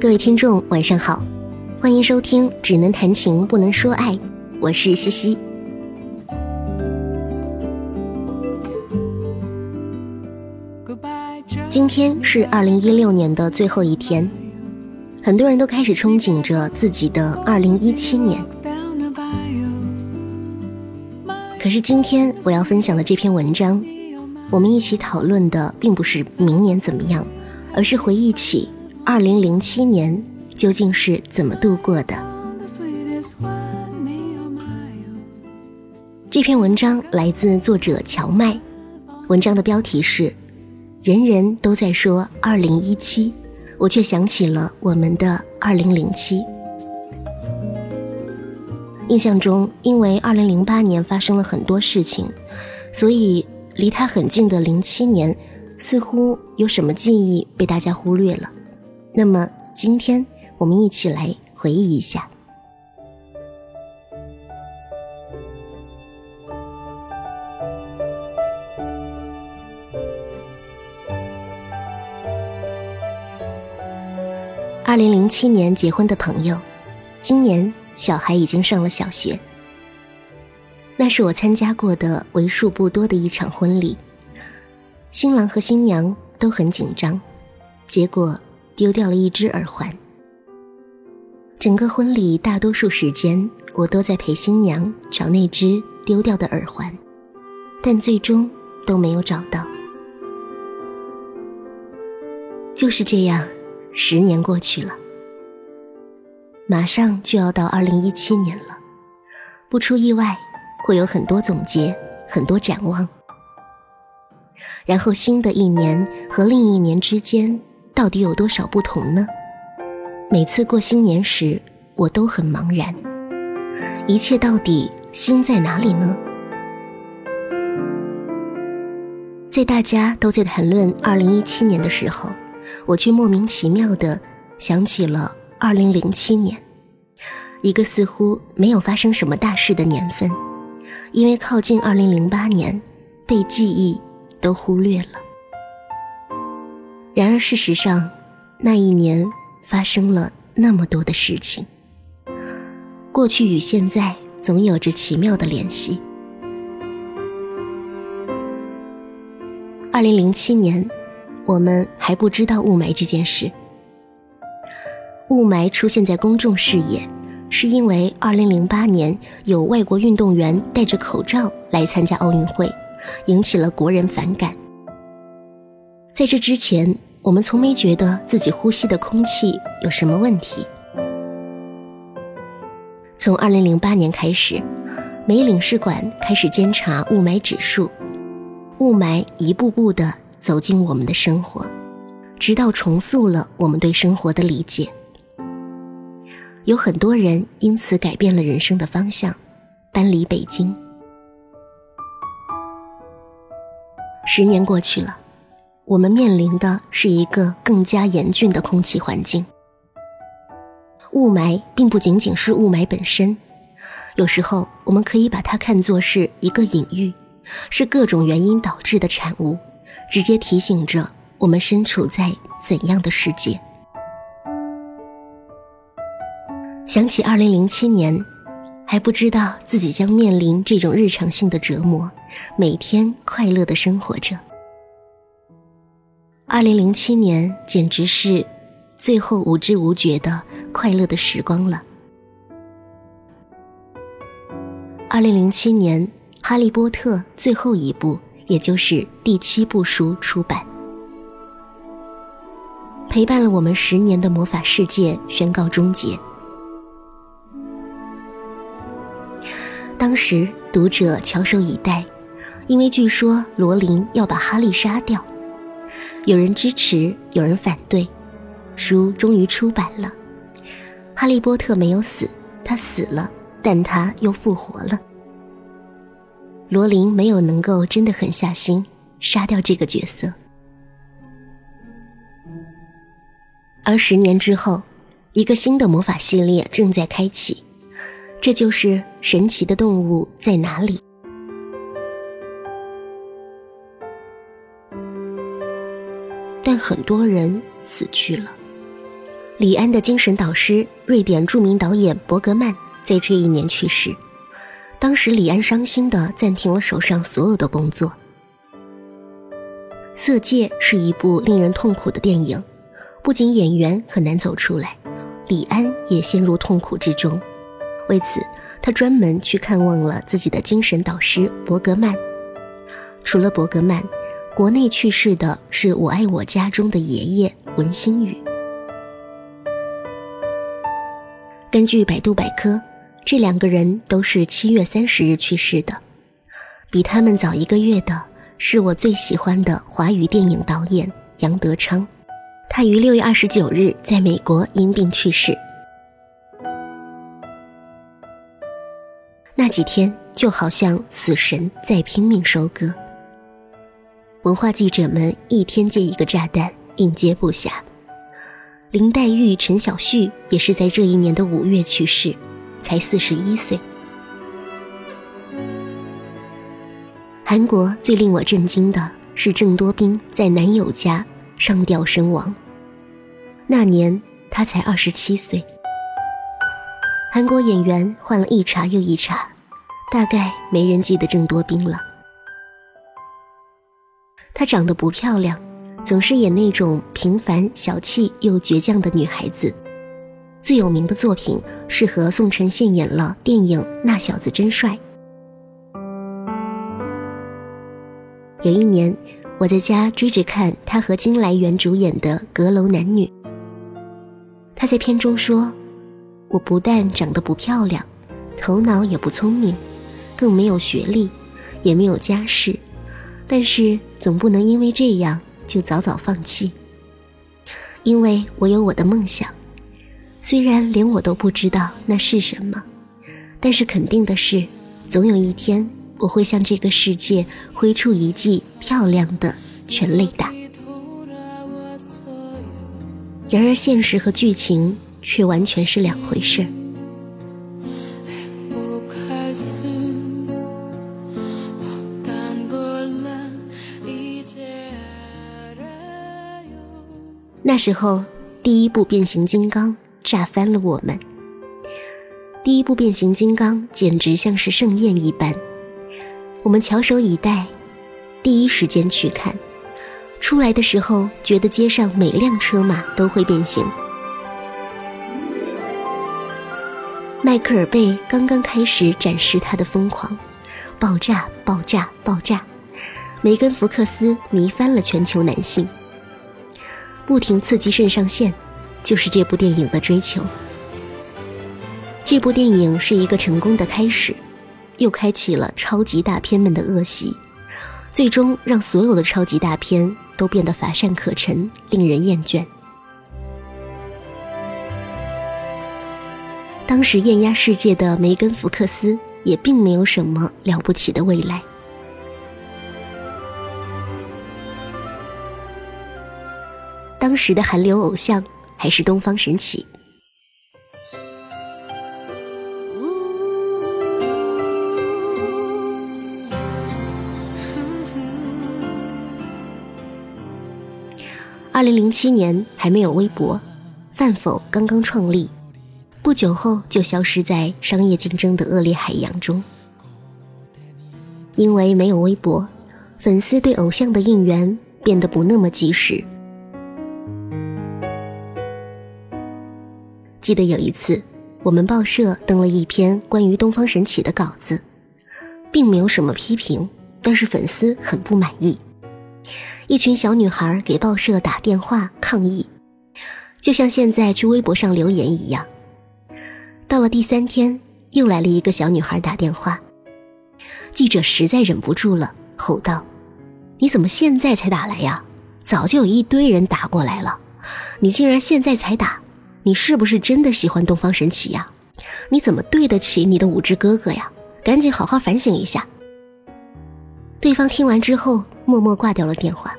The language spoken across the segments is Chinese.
各位听众，晚上好，欢迎收听《只能谈情不能说爱》，我是西西。今天是二零一六年的最后一天，很多人都开始憧憬着自己的二零一七年。可是今天我要分享的这篇文章，我们一起讨论的并不是明年怎么样，而是回忆起二零零七年究竟是怎么度过的。这篇文章来自作者乔麦，文章的标题是。人人都在说二零一七，我却想起了我们的二零零七。印象中，因为二零零八年发生了很多事情，所以离它很近的零七年，似乎有什么记忆被大家忽略了。那么，今天我们一起来回忆一下。二零零七年结婚的朋友，今年小孩已经上了小学。那是我参加过的为数不多的一场婚礼，新郎和新娘都很紧张，结果丢掉了一只耳环。整个婚礼大多数时间，我都在陪新娘找那只丢掉的耳环，但最终都没有找到。就是这样。十年过去了，马上就要到二零一七年了，不出意外，会有很多总结，很多展望。然后新的一年和另一年之间到底有多少不同呢？每次过新年时，我都很茫然，一切到底新在哪里呢？在大家都在谈论二零一七年的时候。我却莫名其妙地想起了二零零七年，一个似乎没有发生什么大事的年份，因为靠近二零零八年，被记忆都忽略了。然而事实上，那一年发生了那么多的事情，过去与现在总有着奇妙的联系。二零零七年。我们还不知道雾霾这件事。雾霾出现在公众视野，是因为2008年有外国运动员戴着口罩来参加奥运会，引起了国人反感。在这之前，我们从没觉得自己呼吸的空气有什么问题。从2008年开始，美领事馆开始监察雾霾指数，雾霾一步步的。走进我们的生活，直到重塑了我们对生活的理解。有很多人因此改变了人生的方向，搬离北京。十年过去了，我们面临的是一个更加严峻的空气环境。雾霾并不仅仅是雾霾本身，有时候我们可以把它看作是一个隐喻，是各种原因导致的产物。直接提醒着我们身处在怎样的世界。想起二零零七年，还不知道自己将面临这种日常性的折磨，每天快乐的生活着。二零零七年简直是最后无知无觉的快乐的时光了。二零零七年，《哈利波特》最后一部。也就是第七部书出版，陪伴了我们十年的魔法世界宣告终结。当时读者翘首以待，因为据说罗琳要把哈利杀掉，有人支持，有人反对，书终于出版了。哈利波特没有死，他死了，但他又复活了。罗琳没有能够真的狠下心杀掉这个角色，而十年之后，一个新的魔法系列正在开启，这就是《神奇的动物在哪里》。但很多人死去了，李安的精神导师、瑞典著名导演伯格曼在这一年去世，当时李安伤心的暂停了手上所有的工作。《色戒》是一部令人痛苦的电影，不仅演员很难走出来，李安也陷入痛苦之中。为此，他专门去看望了自己的精神导师伯格曼。除了伯格曼，国内去世的是我爱我家中的爷爷文新宇。根据百度百科，这两个人都是七月三十日去世的。比他们早一个月的是我最喜欢的华语电影导演杨德昌，他于六月二十九日在美国因病去世。那几天就好像死神在拼命收割，文化记者们一天接一个炸弹，应接不暇。林黛玉、陈晓旭也是在这一年的五月去世，才四十一岁。韩国最令我震惊的是郑多彬在男友家上吊身亡，那年他才二十七岁。韩国演员换了一茬又一茬，大概没人记得郑多彬了。她长得不漂亮。总是演那种平凡、小气又倔强的女孩子，最有名的作品是和宋承宪演了电影《那小子真帅》。有一年，我在家追着看他和金来元主演的《阁楼男女》，他在片中说：“我不但长得不漂亮，头脑也不聪明，更没有学历，也没有家世，但是总不能因为这样。”就早早放弃，因为我有我的梦想，虽然连我都不知道那是什么，但是肯定的是，总有一天我会向这个世界挥出一记漂亮的全垒打。然而，现实和剧情却完全是两回事。那时候，第一部变形金刚炸翻了我们。第一部变形金刚简直像是盛宴一般，我们翘首以待，第一时间去看。出来的时候，觉得街上每辆车马都会变形。迈克尔贝刚刚开始展示他的疯狂，爆炸，爆炸，爆炸！梅根福克斯迷翻了全球男性。不停刺激肾上腺，就是这部电影的追求。这部电影是一个成功的开始，又开启了超级大片们的恶习，最终让所有的超级大片都变得乏善可陈，令人厌倦。当时艳压世界的梅根·福克斯也并没有什么了不起的未来。当时的韩流偶像还是东方神起。二零零七年还没有微博，饭否刚刚创立，不久后就消失在商业竞争的恶劣海洋中。因为没有微博，粉丝对偶像的应援变得不那么及时。记得有一次，我们报社登了一篇关于东方神起的稿子，并没有什么批评，但是粉丝很不满意。一群小女孩给报社打电话抗议，就像现在去微博上留言一样。到了第三天，又来了一个小女孩打电话，记者实在忍不住了，吼道：“你怎么现在才打来呀？早就有一堆人打过来了，你竟然现在才打！”你是不是真的喜欢东方神起呀？你怎么对得起你的五只哥哥呀？赶紧好好反省一下。对方听完之后，默默挂掉了电话。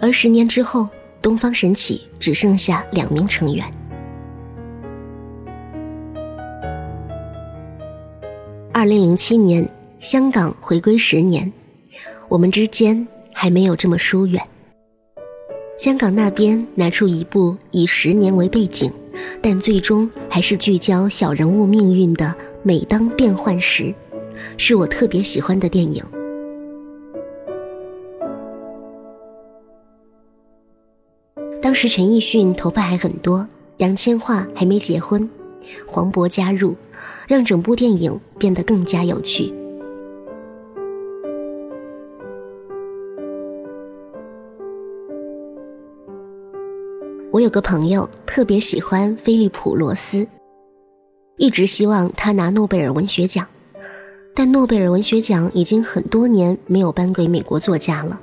而十年之后，东方神起只剩下两名成员。二零零七年，香港回归十年，我们之间还没有这么疏远。香港那边拿出一部以十年为背景，但最终还是聚焦小人物命运的《每当变幻时》，是我特别喜欢的电影。当时陈奕迅头发还很多，杨千嬅还没结婚，黄渤加入，让整部电影变得更加有趣。我有个朋友特别喜欢菲利普·罗斯，一直希望他拿诺贝尔文学奖，但诺贝尔文学奖已经很多年没有颁给美国作家了。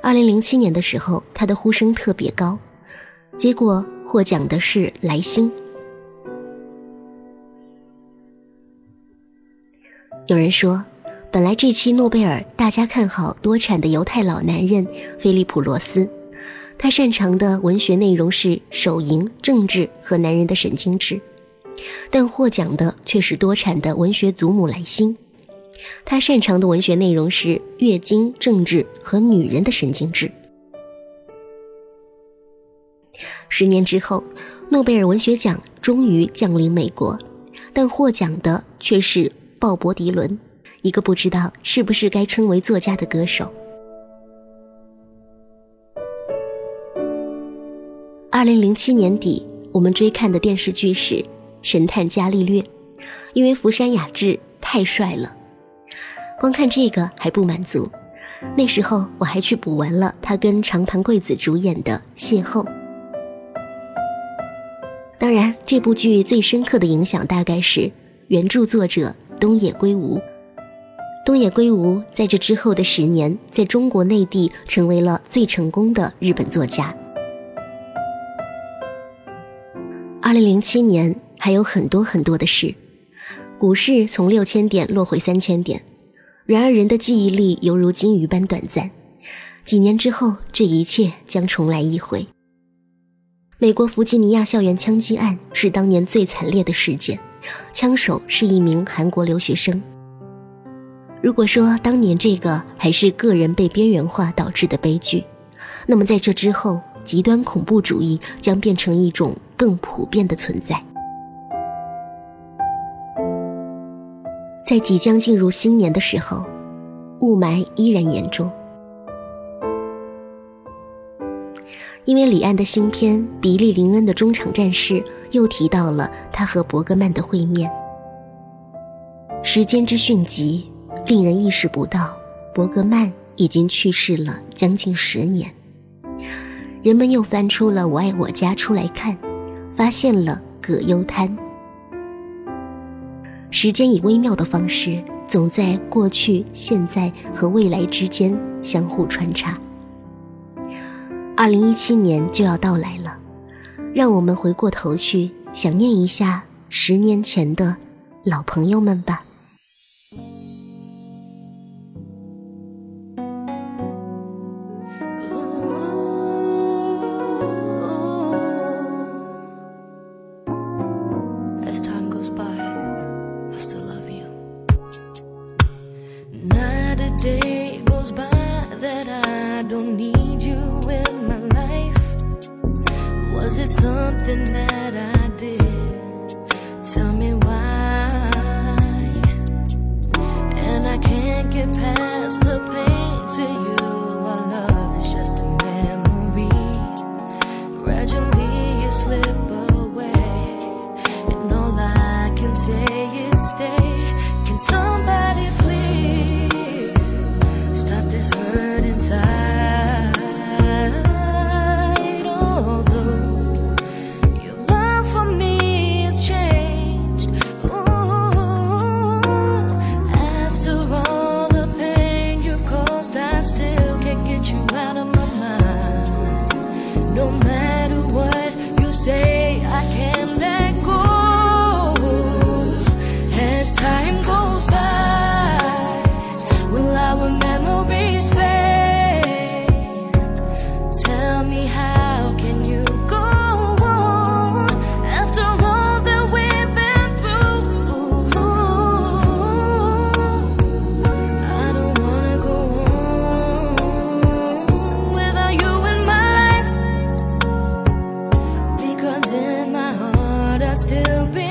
二零零七年的时候，他的呼声特别高，结果获奖的是莱辛。有人说，本来这期诺贝尔大家看好多产的犹太老男人菲利普·罗斯。他擅长的文学内容是手淫、政治和男人的神经质，但获奖的却是多产的文学祖母莱辛。他擅长的文学内容是月经、政治和女人的神经质。十年之后，诺贝尔文学奖终于降临美国，但获奖的却是鲍勃·迪伦，一个不知道是不是该称为作家的歌手。二零零七年底，我们追看的电视剧是《神探伽利略》，因为福山雅治太帅了。光看这个还不满足，那时候我还去补完了他跟长盘贵子主演的《邂逅》。当然，这部剧最深刻的影响大概是原著作者东野圭吾。东野圭吾在这之后的十年，在中国内地成为了最成功的日本作家。二零零七年还有很多很多的事，股市从六千点落回三千点，然而人的记忆力犹如金鱼般短暂，几年之后这一切将重来一回。美国弗吉尼亚校园枪击案是当年最惨烈的事件，枪手是一名韩国留学生。如果说当年这个还是个人被边缘化导致的悲剧，那么在这之后。极端恐怖主义将变成一种更普遍的存在。在即将进入新年的时候，雾霾依然严重。因为李安的新片《比利·林恩的中场战事》又提到了他和伯格曼的会面。时间之迅疾，令人意识不到伯格曼已经去世了将近十年。人们又翻出了《我爱我家》出来看，发现了葛优瘫。时间以微妙的方式，总在过去、现在和未来之间相互穿插。二零一七年就要到来了，让我们回过头去想念一下十年前的老朋友们吧。still be